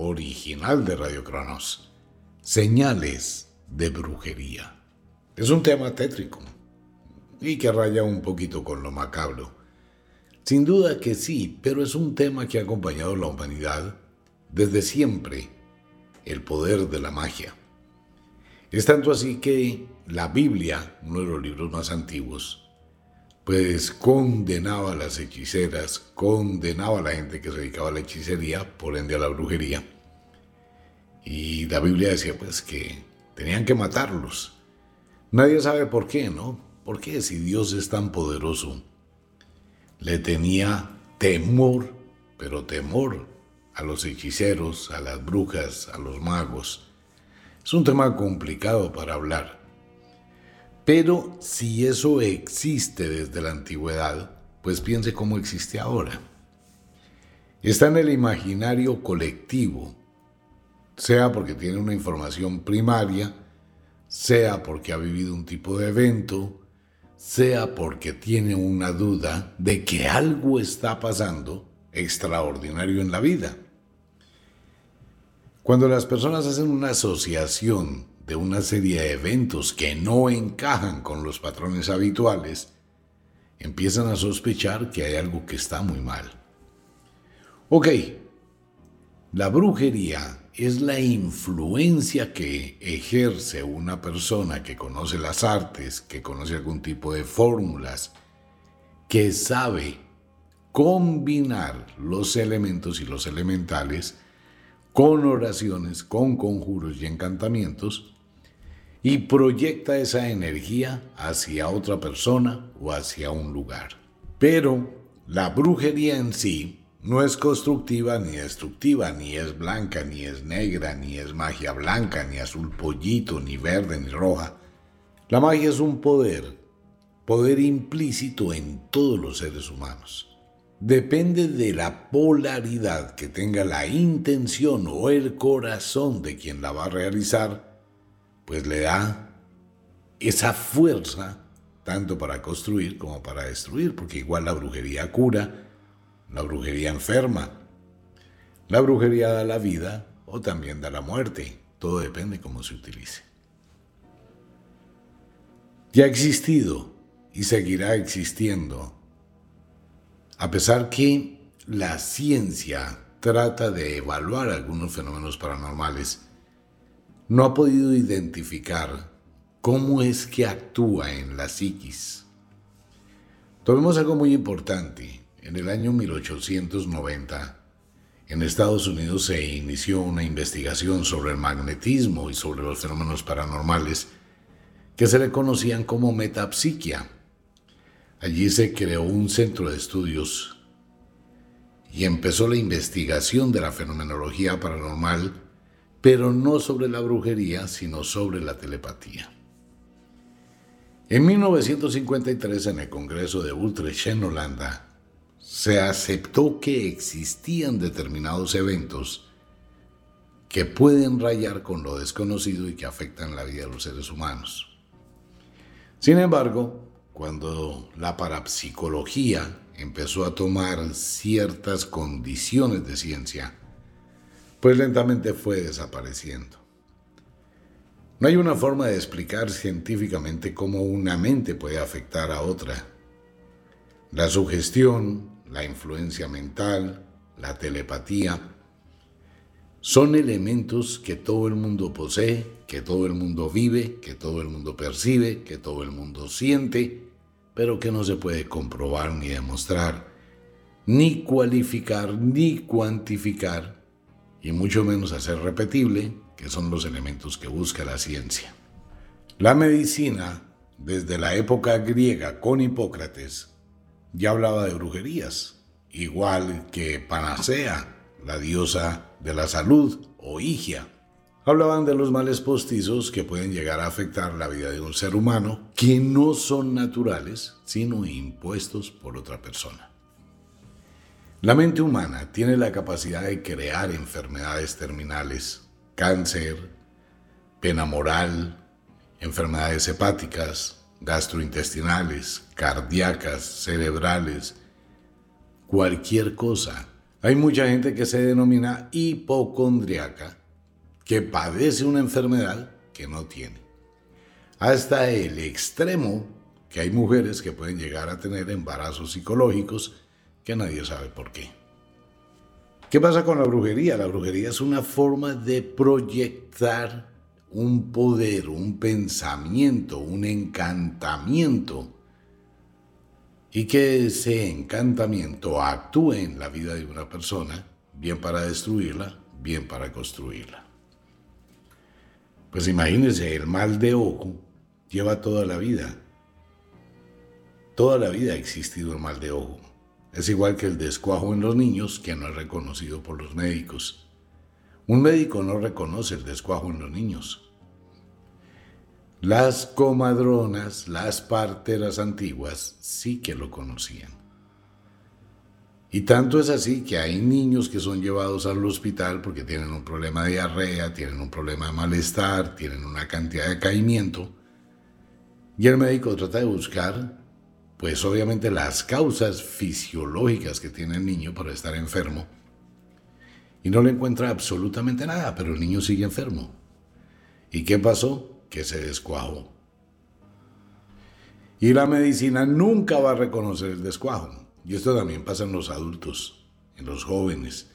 original de Radio Cronos, Señales de Brujería. Es un tema tétrico y que raya un poquito con lo macabro. Sin duda que sí, pero es un tema que ha acompañado a la humanidad desde siempre, el poder de la magia. Es tanto así que la Biblia, uno de los libros más antiguos, pues condenaba a las hechiceras, condenaba a la gente que se dedicaba a la hechicería, por ende a la brujería. Y la Biblia decía pues que tenían que matarlos. Nadie sabe por qué, ¿no? ¿Por qué si Dios es tan poderoso? Le tenía temor, pero temor a los hechiceros, a las brujas, a los magos. Es un tema complicado para hablar. Pero si eso existe desde la antigüedad, pues piense cómo existe ahora. Está en el imaginario colectivo, sea porque tiene una información primaria, sea porque ha vivido un tipo de evento, sea porque tiene una duda de que algo está pasando extraordinario en la vida. Cuando las personas hacen una asociación de una serie de eventos que no encajan con los patrones habituales, empiezan a sospechar que hay algo que está muy mal. Ok, la brujería es la influencia que ejerce una persona que conoce las artes, que conoce algún tipo de fórmulas, que sabe combinar los elementos y los elementales con oraciones, con conjuros y encantamientos y proyecta esa energía hacia otra persona o hacia un lugar. Pero la brujería en sí no es constructiva ni destructiva, ni es blanca, ni es negra, ni es magia blanca, ni azul pollito, ni verde, ni roja. La magia es un poder, poder implícito en todos los seres humanos. Depende de la polaridad que tenga la intención o el corazón de quien la va a realizar pues le da esa fuerza tanto para construir como para destruir, porque igual la brujería cura, la brujería enferma, la brujería da la vida o también da la muerte, todo depende cómo se utilice. Ya ha existido y seguirá existiendo, a pesar que la ciencia trata de evaluar algunos fenómenos paranormales, no ha podido identificar cómo es que actúa en la psiquis. Tomemos algo muy importante. En el año 1890, en Estados Unidos se inició una investigación sobre el magnetismo y sobre los fenómenos paranormales que se le conocían como metapsiquia. Allí se creó un centro de estudios y empezó la investigación de la fenomenología paranormal pero no sobre la brujería, sino sobre la telepatía. En 1953, en el Congreso de Utrecht, en Holanda, se aceptó que existían determinados eventos que pueden rayar con lo desconocido y que afectan la vida de los seres humanos. Sin embargo, cuando la parapsicología empezó a tomar ciertas condiciones de ciencia, pues lentamente fue desapareciendo. No hay una forma de explicar científicamente cómo una mente puede afectar a otra. La sugestión, la influencia mental, la telepatía, son elementos que todo el mundo posee, que todo el mundo vive, que todo el mundo percibe, que todo el mundo siente, pero que no se puede comprobar ni demostrar, ni cualificar, ni cuantificar, y mucho menos hacer repetible, que son los elementos que busca la ciencia. La medicina, desde la época griega con Hipócrates, ya hablaba de brujerías, igual que Panacea, la diosa de la salud, o Higia. Hablaban de los males postizos que pueden llegar a afectar la vida de un ser humano, que no son naturales, sino impuestos por otra persona. La mente humana tiene la capacidad de crear enfermedades terminales, cáncer, pena moral, enfermedades hepáticas, gastrointestinales, cardíacas, cerebrales, cualquier cosa hay mucha gente que se denomina hipocondriaca, que padece una enfermedad que no tiene. Hasta el extremo que hay mujeres que pueden llegar a tener embarazos psicológicos que nadie sabe por qué. ¿Qué pasa con la brujería? La brujería es una forma de proyectar un poder, un pensamiento, un encantamiento y que ese encantamiento actúe en la vida de una persona, bien para destruirla, bien para construirla. Pues imagínense, el mal de ojo lleva toda la vida. Toda la vida ha existido el mal de ojo. Es igual que el descuajo en los niños que no es reconocido por los médicos. Un médico no reconoce el descuajo en los niños. Las comadronas, las parteras antiguas, sí que lo conocían. Y tanto es así que hay niños que son llevados al hospital porque tienen un problema de diarrea, tienen un problema de malestar, tienen una cantidad de caimiento. Y el médico trata de buscar, pues obviamente, las causas fisiológicas que tiene el niño para estar enfermo. Y no le encuentra absolutamente nada, pero el niño sigue enfermo. ¿Y qué pasó? que se descuajó. Y la medicina nunca va a reconocer el descuajo. Y esto también pasa en los adultos, en los jóvenes.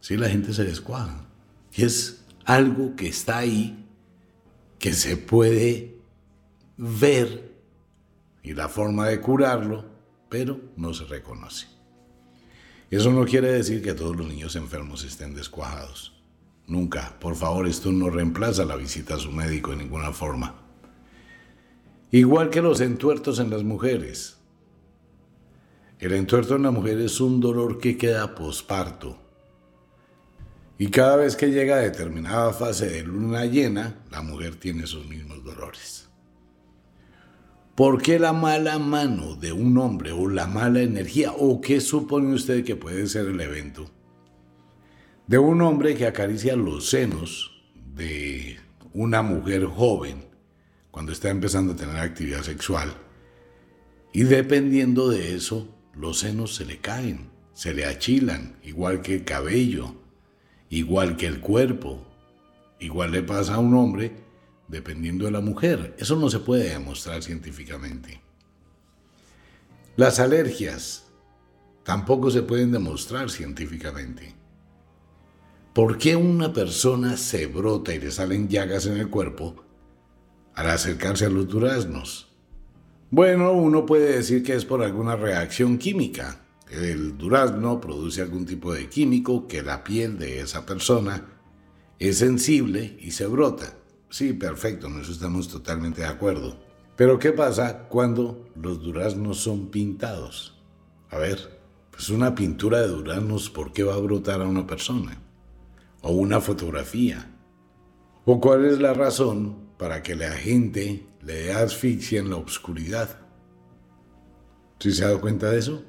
Si la gente se descuaja. Y es algo que está ahí, que se puede ver y la forma de curarlo, pero no se reconoce. Eso no quiere decir que todos los niños enfermos estén descuajados. Nunca. Por favor, esto no reemplaza la visita a su médico en ninguna forma. Igual que los entuertos en las mujeres. El entuerto en la mujer es un dolor que queda posparto. Y cada vez que llega a determinada fase de luna llena, la mujer tiene esos mismos dolores. ¿Por qué la mala mano de un hombre o la mala energía o qué supone usted que puede ser el evento? de un hombre que acaricia los senos de una mujer joven cuando está empezando a tener actividad sexual. Y dependiendo de eso, los senos se le caen, se le achilan, igual que el cabello, igual que el cuerpo. Igual le pasa a un hombre dependiendo de la mujer. Eso no se puede demostrar científicamente. Las alergias tampoco se pueden demostrar científicamente. ¿Por qué una persona se brota y le salen llagas en el cuerpo al acercarse a los duraznos? Bueno, uno puede decir que es por alguna reacción química. El durazno produce algún tipo de químico que la piel de esa persona es sensible y se brota. Sí, perfecto, en eso estamos totalmente de acuerdo. Pero ¿qué pasa cuando los duraznos son pintados? A ver, pues una pintura de duraznos, ¿por qué va a brotar a una persona? o una fotografía? ¿O cuál es la razón para que la gente le dé asfixia en la oscuridad? ¿Sí se ha dado cuenta de eso?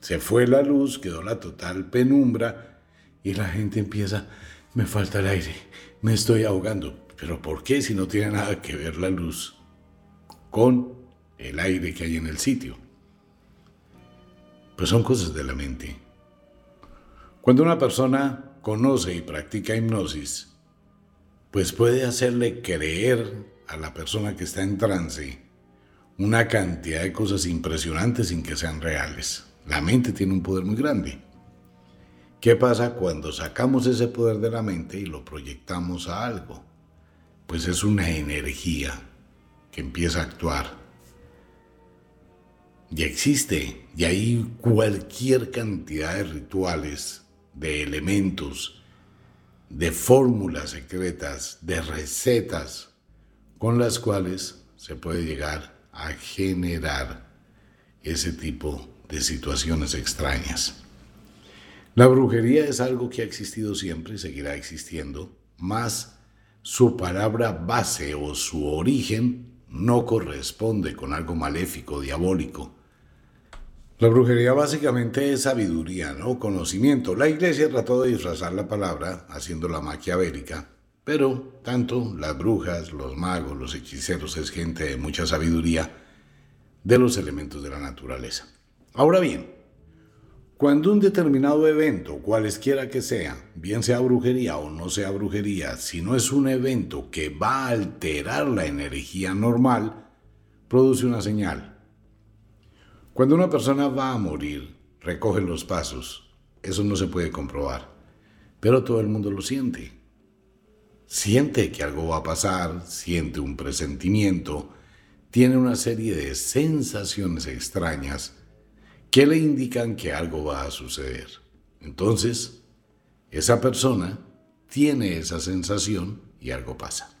Se fue la luz, quedó la total penumbra y la gente empieza, me falta el aire, me estoy ahogando. ¿Pero por qué si no tiene nada que ver la luz con el aire que hay en el sitio? Pues son cosas de la mente. Cuando una persona conoce y practica hipnosis, pues puede hacerle creer a la persona que está en trance una cantidad de cosas impresionantes sin que sean reales. La mente tiene un poder muy grande. ¿Qué pasa cuando sacamos ese poder de la mente y lo proyectamos a algo? Pues es una energía que empieza a actuar. Y existe, y hay cualquier cantidad de rituales, de elementos, de fórmulas secretas, de recetas, con las cuales se puede llegar a generar ese tipo de situaciones extrañas. La brujería es algo que ha existido siempre y seguirá existiendo, más su palabra base o su origen no corresponde con algo maléfico, diabólico. La brujería básicamente es sabiduría, ¿no? Conocimiento. La iglesia trató de disfrazar la palabra haciéndola maquiavélica, pero tanto las brujas, los magos, los hechiceros es gente de mucha sabiduría de los elementos de la naturaleza. Ahora bien, cuando un determinado evento, cualesquiera que sea, bien sea brujería o no sea brujería, si no es un evento que va a alterar la energía normal, produce una señal. Cuando una persona va a morir, recoge los pasos. Eso no se puede comprobar, pero todo el mundo lo siente. Siente que algo va a pasar, siente un presentimiento, tiene una serie de sensaciones extrañas que le indican que algo va a suceder. Entonces, esa persona tiene esa sensación y algo pasa.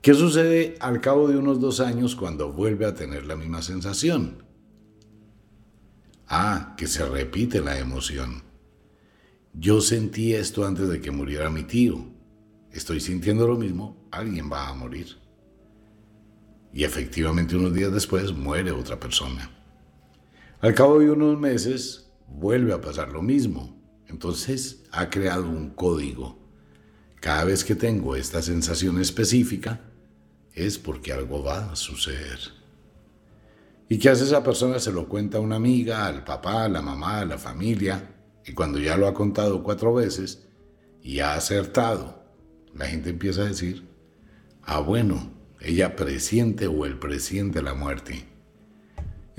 ¿Qué sucede al cabo de unos dos años cuando vuelve a tener la misma sensación? Ah, que se repite la emoción. Yo sentí esto antes de que muriera mi tío. Estoy sintiendo lo mismo, alguien va a morir. Y efectivamente unos días después muere otra persona. Al cabo de unos meses vuelve a pasar lo mismo. Entonces ha creado un código. Cada vez que tengo esta sensación específica es porque algo va a suceder. ¿Y qué hace esa persona? Se lo cuenta a una amiga, al papá, a la mamá, a la familia. Y cuando ya lo ha contado cuatro veces y ha acertado, la gente empieza a decir, ah bueno, ella presiente o el presiente la muerte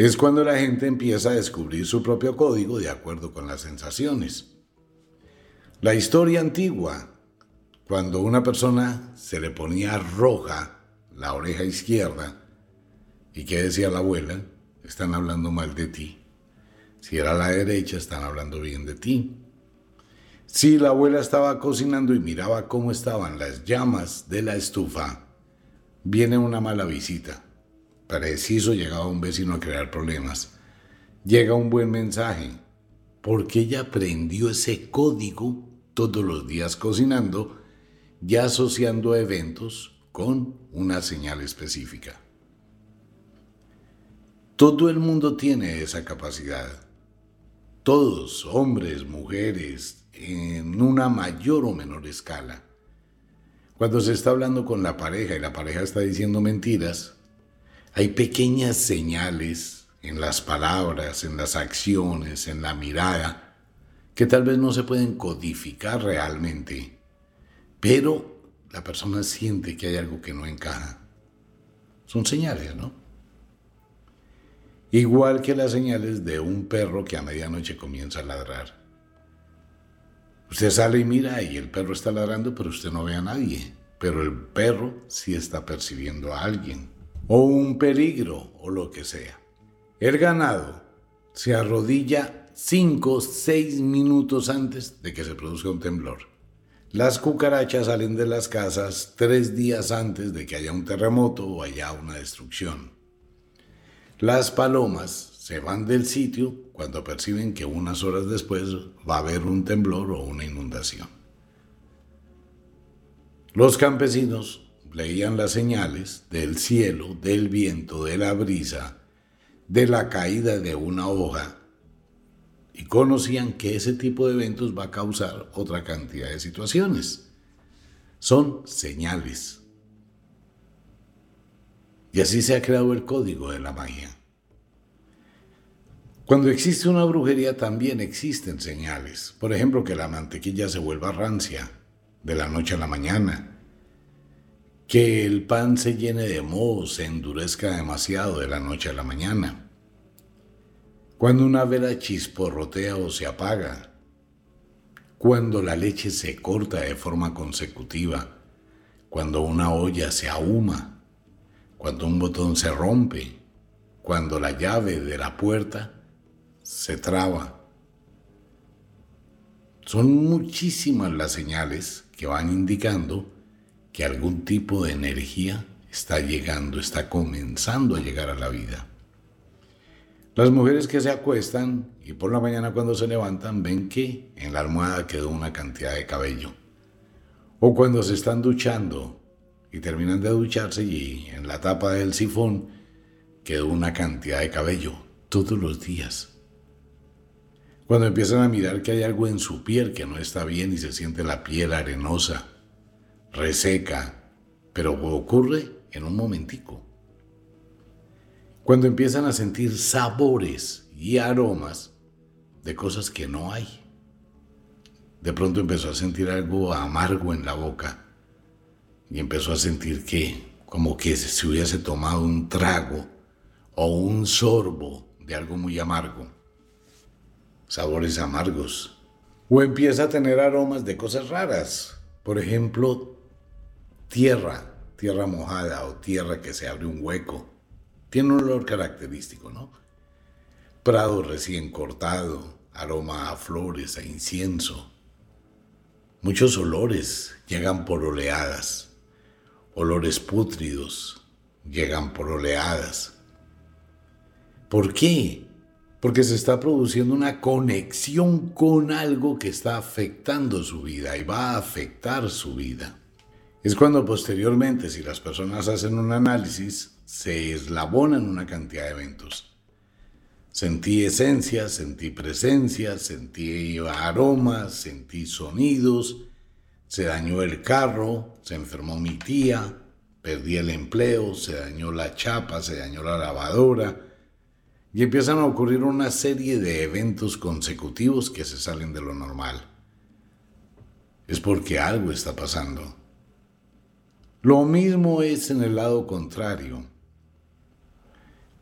es cuando la gente empieza a descubrir su propio código de acuerdo con las sensaciones. La historia antigua, cuando una persona se le ponía roja la oreja izquierda, ¿y qué decía la abuela? Están hablando mal de ti. Si era la derecha, están hablando bien de ti. Si la abuela estaba cocinando y miraba cómo estaban las llamas de la estufa, viene una mala visita preciso llegaba un vecino a crear problemas. Llega un buen mensaje, porque ella aprendió ese código todos los días cocinando, ya asociando eventos con una señal específica. Todo el mundo tiene esa capacidad. Todos, hombres, mujeres, en una mayor o menor escala. Cuando se está hablando con la pareja y la pareja está diciendo mentiras, hay pequeñas señales en las palabras, en las acciones, en la mirada, que tal vez no se pueden codificar realmente, pero la persona siente que hay algo que no encaja. Son señales, ¿no? Igual que las señales de un perro que a medianoche comienza a ladrar. Usted sale y mira y el perro está ladrando, pero usted no ve a nadie. Pero el perro sí está percibiendo a alguien o un peligro o lo que sea. El ganado se arrodilla 5, 6 minutos antes de que se produzca un temblor. Las cucarachas salen de las casas tres días antes de que haya un terremoto o haya una destrucción. Las palomas se van del sitio cuando perciben que unas horas después va a haber un temblor o una inundación. Los campesinos leían las señales del cielo, del viento, de la brisa, de la caída de una hoja, y conocían que ese tipo de eventos va a causar otra cantidad de situaciones. Son señales. Y así se ha creado el código de la magia. Cuando existe una brujería también existen señales. Por ejemplo, que la mantequilla se vuelva rancia de la noche a la mañana que el pan se llene de moho, se endurezca demasiado de la noche a la mañana. Cuando una vela chisporrotea o se apaga, cuando la leche se corta de forma consecutiva, cuando una olla se ahuma, cuando un botón se rompe, cuando la llave de la puerta se traba. Son muchísimas las señales que van indicando que algún tipo de energía está llegando, está comenzando a llegar a la vida. Las mujeres que se acuestan y por la mañana cuando se levantan ven que en la almohada quedó una cantidad de cabello. O cuando se están duchando y terminan de ducharse y en la tapa del sifón quedó una cantidad de cabello todos los días. Cuando empiezan a mirar que hay algo en su piel que no está bien y se siente la piel arenosa, reseca, pero ocurre en un momentico. Cuando empiezan a sentir sabores y aromas de cosas que no hay. De pronto empezó a sentir algo amargo en la boca y empezó a sentir que como que se hubiese tomado un trago o un sorbo de algo muy amargo. Sabores amargos. O empieza a tener aromas de cosas raras. Por ejemplo, tierra, tierra mojada o tierra que se abre un hueco. Tiene un olor característico, ¿no? Prado recién cortado, aroma a flores, a incienso. Muchos olores llegan por oleadas. Olores pútridos llegan por oleadas. ¿Por qué? Porque se está produciendo una conexión con algo que está afectando su vida y va a afectar su vida. Es cuando posteriormente, si las personas hacen un análisis, se eslabonan una cantidad de eventos. Sentí esencias, sentí presencia, sentí aromas, sentí sonidos, se dañó el carro, se enfermó mi tía, perdí el empleo, se dañó la chapa, se dañó la lavadora, y empiezan a ocurrir una serie de eventos consecutivos que se salen de lo normal. Es porque algo está pasando. Lo mismo es en el lado contrario.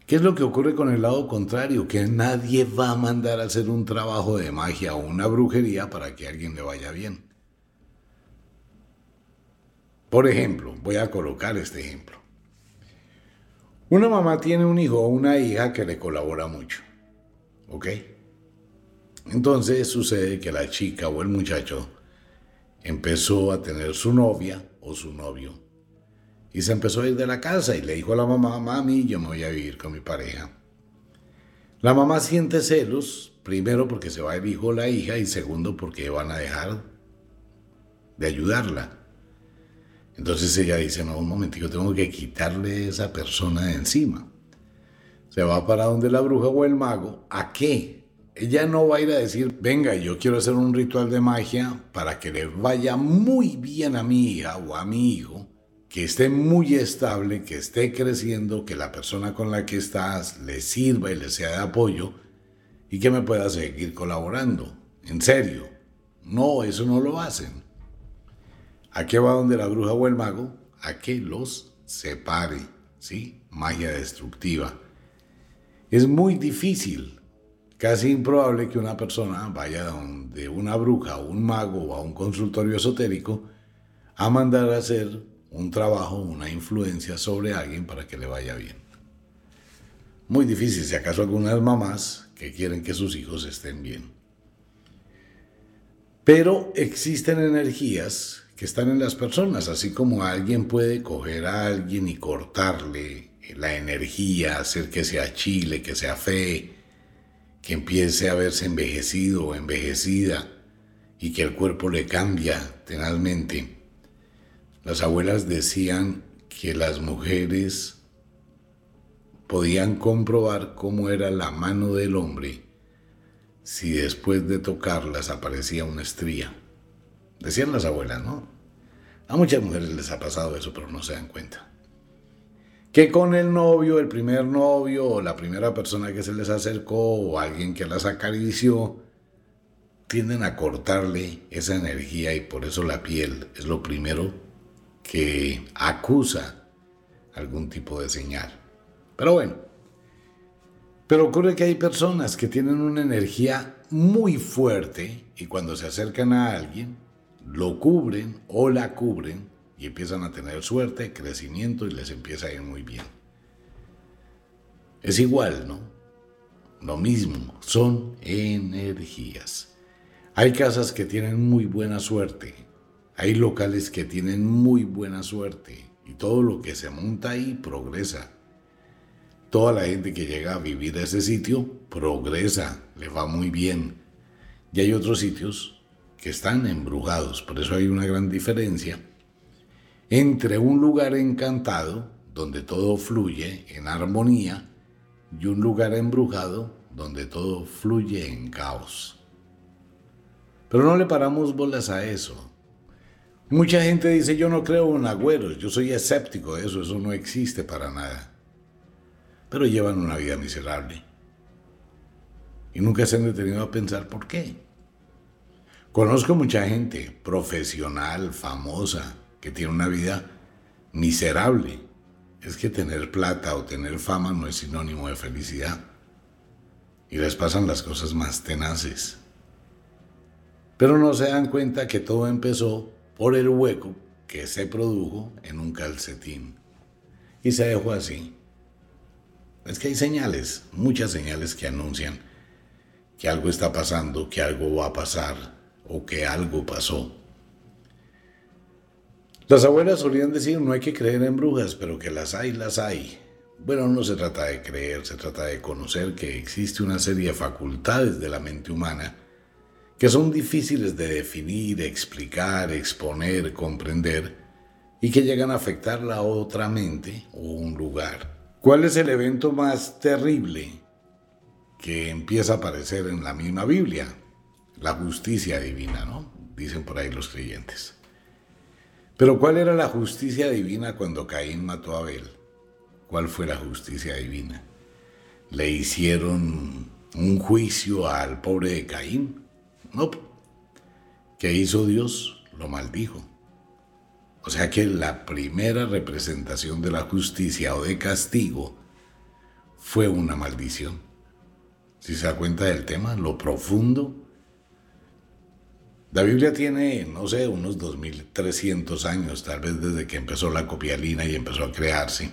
¿Qué es lo que ocurre con el lado contrario? Que nadie va a mandar a hacer un trabajo de magia o una brujería para que a alguien le vaya bien. Por ejemplo, voy a colocar este ejemplo. Una mamá tiene un hijo o una hija que le colabora mucho. ¿Ok? Entonces sucede que la chica o el muchacho empezó a tener su novia o su novio y se empezó a ir de la casa y le dijo a la mamá, mami, yo me voy a vivir con mi pareja. La mamá siente celos, primero porque se va el hijo o la hija y segundo porque van a dejar de ayudarla. Entonces ella dice, no, un momentito, tengo que quitarle esa persona de encima. Se va para donde la bruja o el mago. ¿A qué? Ella no va a ir a decir, venga, yo quiero hacer un ritual de magia para que le vaya muy bien a mi hija o a mi hijo que esté muy estable, que esté creciendo, que la persona con la que estás le sirva y le sea de apoyo y que me pueda seguir colaborando. En serio. No, eso no lo hacen. ¿A qué va donde la bruja o el mago? A que los separe, ¿sí? Magia destructiva. Es muy difícil, casi improbable que una persona vaya donde una bruja o un mago o a un consultorio esotérico a mandar a hacer un trabajo, una influencia sobre alguien para que le vaya bien. Muy difícil, si acaso algunas mamás que quieren que sus hijos estén bien. Pero existen energías que están en las personas, así como alguien puede coger a alguien y cortarle la energía, hacer que sea chile, que sea fe, que empiece a verse envejecido o envejecida y que el cuerpo le cambia tenazmente las abuelas decían que las mujeres podían comprobar cómo era la mano del hombre si después de tocarlas aparecía una estría. Decían las abuelas, ¿no? A muchas mujeres les ha pasado eso, pero no se dan cuenta. Que con el novio, el primer novio, la primera persona que se les acercó, o alguien que las acarició, tienden a cortarle esa energía y por eso la piel es lo primero que acusa algún tipo de señal. Pero bueno, Pero ocurre que hay personas que tienen una energía muy fuerte y cuando se acercan a alguien, lo cubren o la cubren y empiezan a tener suerte, crecimiento y les empieza a ir muy bien. Es igual, ¿no? Lo mismo, son energías. Hay casas que tienen muy buena suerte, hay locales que tienen muy buena suerte y todo lo que se monta ahí progresa. Toda la gente que llega a vivir a ese sitio progresa, le va muy bien. Y hay otros sitios que están embrujados, por eso hay una gran diferencia entre un lugar encantado, donde todo fluye en armonía, y un lugar embrujado, donde todo fluye en caos. Pero no le paramos bolas a eso. Mucha gente dice, yo no creo en agüeros, yo soy escéptico de eso, eso no existe para nada. Pero llevan una vida miserable. Y nunca se han detenido a pensar por qué. Conozco mucha gente profesional, famosa, que tiene una vida miserable. Es que tener plata o tener fama no es sinónimo de felicidad. Y les pasan las cosas más tenaces. Pero no se dan cuenta que todo empezó por el hueco que se produjo en un calcetín. Y se dejó así. Es que hay señales, muchas señales que anuncian que algo está pasando, que algo va a pasar o que algo pasó. Las abuelas solían decir no hay que creer en brujas, pero que las hay, las hay. Bueno, no se trata de creer, se trata de conocer que existe una serie de facultades de la mente humana que son difíciles de definir, explicar, exponer, comprender y que llegan a afectar la otra mente o un lugar. ¿Cuál es el evento más terrible que empieza a aparecer en la misma Biblia? La justicia divina, ¿no? Dicen por ahí los creyentes. Pero ¿cuál era la justicia divina cuando Caín mató a Abel? ¿Cuál fue la justicia divina? ¿Le hicieron un juicio al pobre de Caín? No. ¿Qué hizo Dios? Lo maldijo. O sea que la primera representación de la justicia o de castigo fue una maldición. Si se da cuenta del tema, lo profundo. La Biblia tiene, no sé, unos 2300 años, tal vez desde que empezó la copialina y empezó a crearse.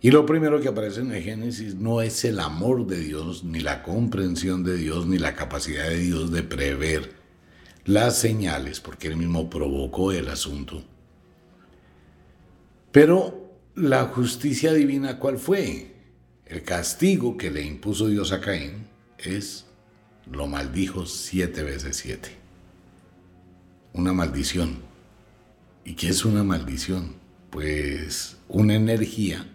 Y lo primero que aparece en el Génesis no es el amor de Dios, ni la comprensión de Dios, ni la capacidad de Dios de prever las señales, porque él mismo provocó el asunto. Pero la justicia divina, ¿cuál fue? El castigo que le impuso Dios a Caín es, lo maldijo siete veces siete. Una maldición. ¿Y qué es una maldición? Pues una energía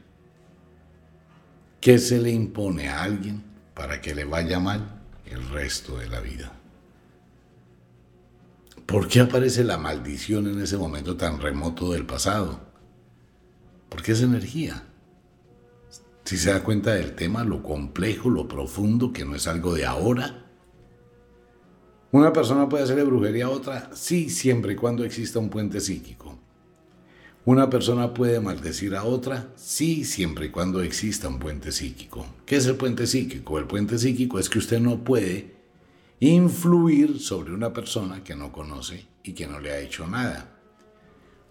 ¿Qué se le impone a alguien para que le vaya mal el resto de la vida? ¿Por qué aparece la maldición en ese momento tan remoto del pasado? Porque es energía. Si se da cuenta del tema, lo complejo, lo profundo, que no es algo de ahora. ¿Una persona puede hacerle brujería a otra? Sí, siempre y cuando exista un puente psíquico. ¿Una persona puede maldecir a otra? Sí, siempre y cuando exista un puente psíquico. ¿Qué es el puente psíquico? El puente psíquico es que usted no puede influir sobre una persona que no conoce y que no le ha hecho nada.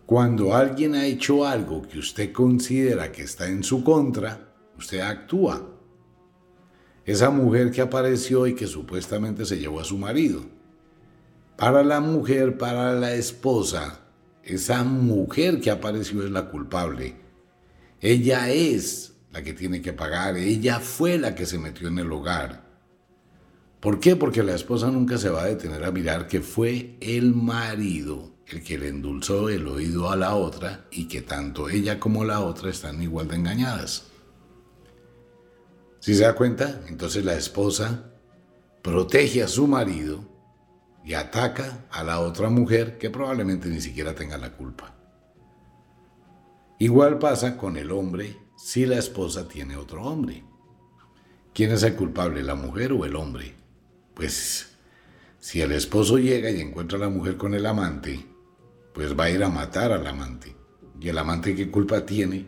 Cuando alguien ha hecho algo que usted considera que está en su contra, usted actúa. Esa mujer que apareció y que supuestamente se llevó a su marido. Para la mujer, para la esposa, esa mujer que apareció es la culpable. Ella es la que tiene que pagar. Ella fue la que se metió en el hogar. ¿Por qué? Porque la esposa nunca se va a detener a mirar que fue el marido el que le endulzó el oído a la otra y que tanto ella como la otra están igual de engañadas. Si se da cuenta, entonces la esposa protege a su marido y ataca a la otra mujer que probablemente ni siquiera tenga la culpa. Igual pasa con el hombre si la esposa tiene otro hombre. ¿Quién es el culpable, la mujer o el hombre? Pues si el esposo llega y encuentra a la mujer con el amante, pues va a ir a matar al amante. ¿Y el amante qué culpa tiene?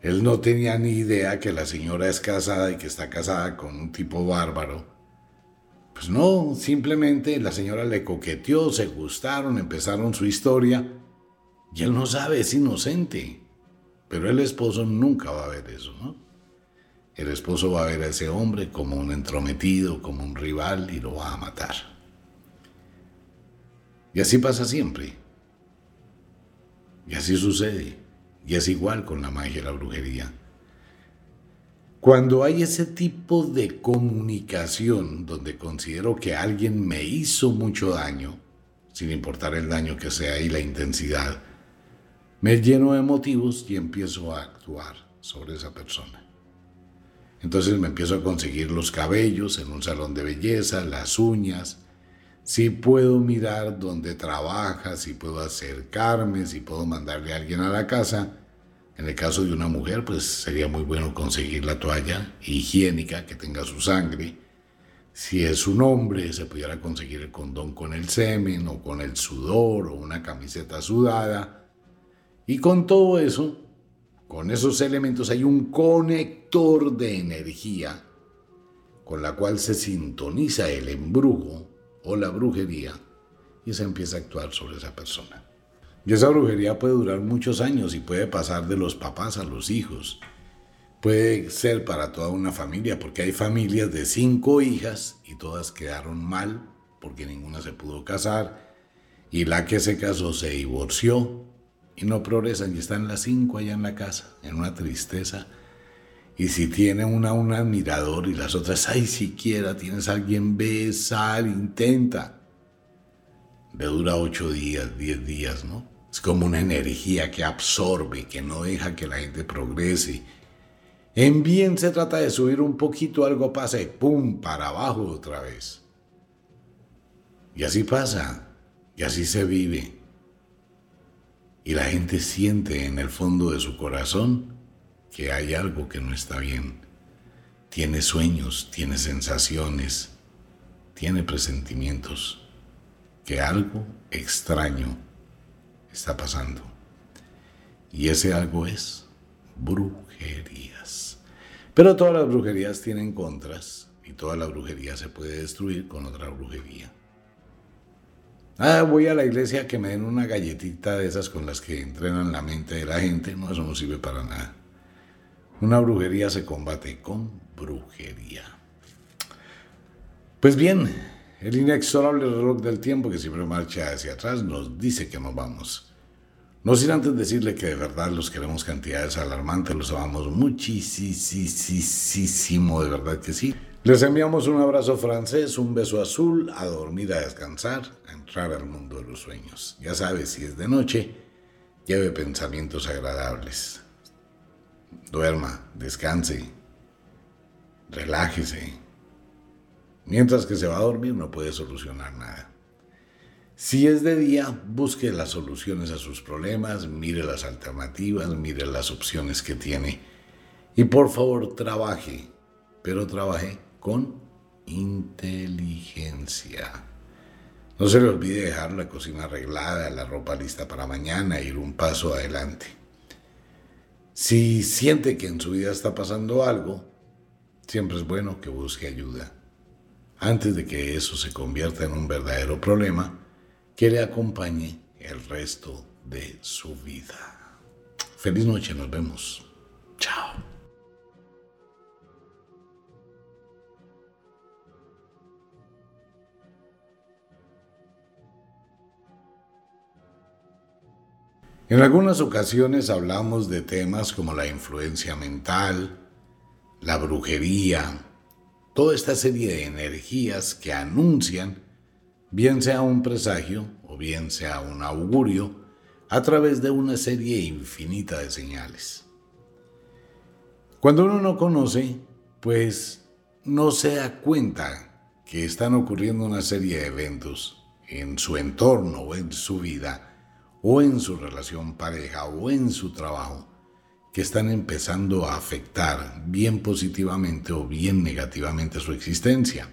Él no tenía ni idea que la señora es casada y que está casada con un tipo bárbaro. Pues no, simplemente la señora le coqueteó, se gustaron, empezaron su historia y él no sabe, es inocente. Pero el esposo nunca va a ver eso, ¿no? El esposo va a ver a ese hombre como un entrometido, como un rival y lo va a matar. Y así pasa siempre. Y así sucede. Y es igual con la magia y la brujería. Cuando hay ese tipo de comunicación donde considero que alguien me hizo mucho daño, sin importar el daño que sea y la intensidad, me lleno de motivos y empiezo a actuar sobre esa persona. Entonces me empiezo a conseguir los cabellos en un salón de belleza, las uñas, si puedo mirar dónde trabaja, si puedo acercarme, si puedo mandarle a alguien a la casa. En el caso de una mujer, pues sería muy bueno conseguir la toalla higiénica que tenga su sangre. Si es un hombre, se pudiera conseguir el condón con el semen o con el sudor o una camiseta sudada. Y con todo eso, con esos elementos hay un conector de energía con la cual se sintoniza el embrujo o la brujería y se empieza a actuar sobre esa persona. Y esa brujería puede durar muchos años y puede pasar de los papás a los hijos. Puede ser para toda una familia, porque hay familias de cinco hijas y todas quedaron mal porque ninguna se pudo casar y la que se casó se divorció y no progresan y están las cinco allá en la casa, en una tristeza. Y si tiene una un admirador y las otras, ay, siquiera tienes a alguien, ve, sal, intenta. Le dura ocho días, diez días, ¿no? Es como una energía que absorbe, que no deja que la gente progrese. En bien se trata de subir un poquito, algo pasa y ¡pum! para abajo otra vez. Y así pasa, y así se vive. Y la gente siente en el fondo de su corazón que hay algo que no está bien. Tiene sueños, tiene sensaciones, tiene presentimientos, que algo extraño está pasando. Y ese algo es brujerías. Pero todas las brujerías tienen contras y toda la brujería se puede destruir con otra brujería. Ah, voy a la iglesia que me den una galletita de esas con las que entrenan la mente de la gente. No, eso no sirve para nada. Una brujería se combate con brujería. Pues bien, el inexorable reloj del tiempo que siempre marcha hacia atrás nos dice que nos vamos. No sin antes decirle que de verdad los queremos cantidades alarmantes, los amamos muchísimo, de verdad que sí. Les enviamos un abrazo francés, un beso azul, a dormir, a descansar, a entrar al mundo de los sueños. Ya sabes, si es de noche, lleve pensamientos agradables. Duerma, descanse, relájese. Mientras que se va a dormir no puede solucionar nada. Si es de día, busque las soluciones a sus problemas, mire las alternativas, mire las opciones que tiene. Y por favor, trabaje, pero trabaje con inteligencia. No se le olvide dejar la cocina arreglada, la ropa lista para mañana, ir un paso adelante. Si siente que en su vida está pasando algo, siempre es bueno que busque ayuda. Antes de que eso se convierta en un verdadero problema, que le acompañe el resto de su vida. Feliz noche, nos vemos. Chao. En algunas ocasiones hablamos de temas como la influencia mental, la brujería, toda esta serie de energías que anuncian bien sea un presagio o bien sea un augurio, a través de una serie infinita de señales. Cuando uno no conoce, pues no se da cuenta que están ocurriendo una serie de eventos en su entorno o en su vida, o en su relación pareja o en su trabajo, que están empezando a afectar bien positivamente o bien negativamente su existencia.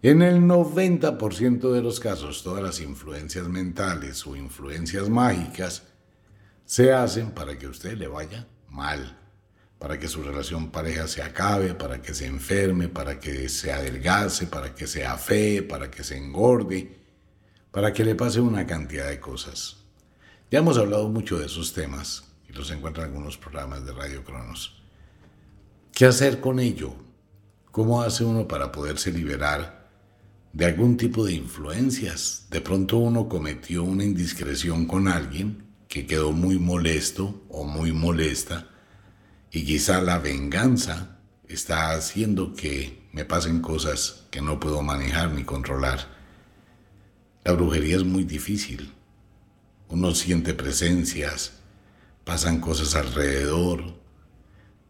En el 90% de los casos, todas las influencias mentales o influencias mágicas se hacen para que usted le vaya mal, para que su relación pareja se acabe, para que se enferme, para que se adelgace, para que se afee, para que se engorde, para que le pase una cantidad de cosas. Ya hemos hablado mucho de esos temas y los encuentran en algunos programas de Radio Cronos. ¿Qué hacer con ello? ¿Cómo hace uno para poderse liberar de algún tipo de influencias? De pronto uno cometió una indiscreción con alguien que quedó muy molesto o muy molesta y quizá la venganza está haciendo que me pasen cosas que no puedo manejar ni controlar. La brujería es muy difícil uno siente presencias, pasan cosas alrededor,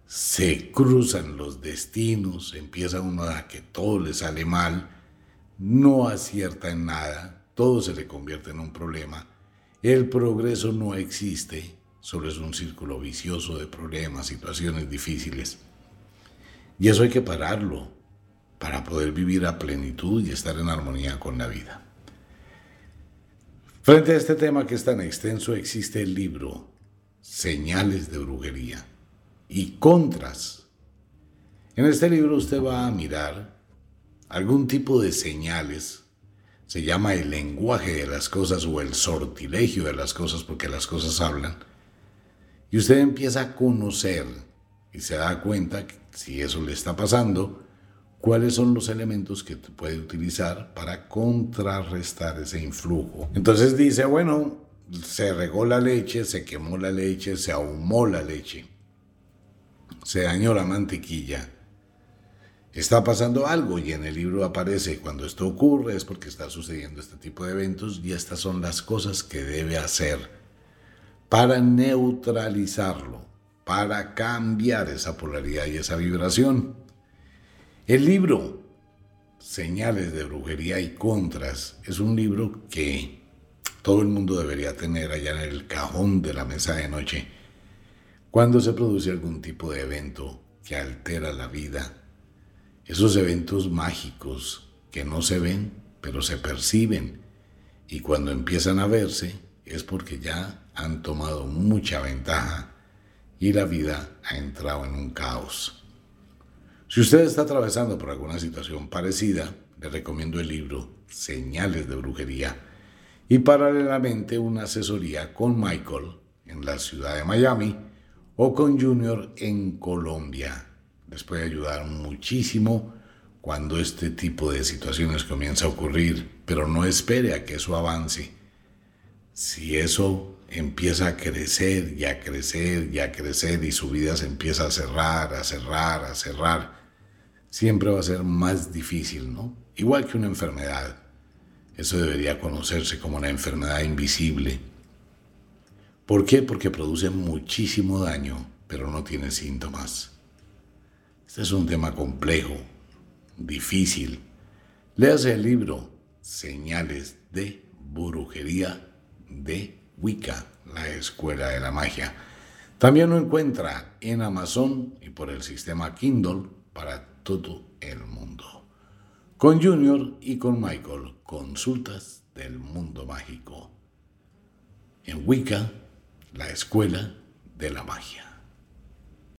se cruzan los destinos, empieza uno a que todo le sale mal, no acierta en nada, todo se le convierte en un problema. El progreso no existe, solo es un círculo vicioso de problemas, situaciones difíciles. Y eso hay que pararlo para poder vivir a plenitud y estar en armonía con la vida. Frente a este tema que es tan extenso existe el libro Señales de Brujería y Contras. En este libro usted va a mirar algún tipo de señales, se llama el lenguaje de las cosas o el sortilegio de las cosas porque las cosas hablan, y usted empieza a conocer y se da cuenta si eso le está pasando, cuáles son los elementos que puede utilizar para contrarrestar ese influjo. Entonces dice, bueno, se regó la leche, se quemó la leche, se ahumó la leche, se dañó la mantequilla. Está pasando algo y en el libro aparece cuando esto ocurre es porque está sucediendo este tipo de eventos y estas son las cosas que debe hacer para neutralizarlo, para cambiar esa polaridad y esa vibración. El libro Señales de Brujería y Contras es un libro que todo el mundo debería tener allá en el cajón de la mesa de noche cuando se produce algún tipo de evento que altera la vida. Esos eventos mágicos que no se ven, pero se perciben. Y cuando empiezan a verse es porque ya han tomado mucha ventaja y la vida ha entrado en un caos. Si usted está atravesando por alguna situación parecida, le recomiendo el libro Señales de Brujería y paralelamente una asesoría con Michael en la ciudad de Miami o con Junior en Colombia. Les puede ayudar muchísimo cuando este tipo de situaciones comienza a ocurrir, pero no espere a que eso avance. Si eso empieza a crecer y a crecer y a crecer y su vida se empieza a cerrar, a cerrar, a cerrar, siempre va a ser más difícil, ¿no? Igual que una enfermedad. Eso debería conocerse como una enfermedad invisible. ¿Por qué? Porque produce muchísimo daño, pero no tiene síntomas. Este es un tema complejo, difícil. Léase el libro Señales de Brujería de Wicca, la Escuela de la Magia. También lo encuentra en Amazon y por el sistema Kindle para todo el mundo. Con Junior y con Michael, consultas del mundo mágico. En Wicca, la escuela de la magia.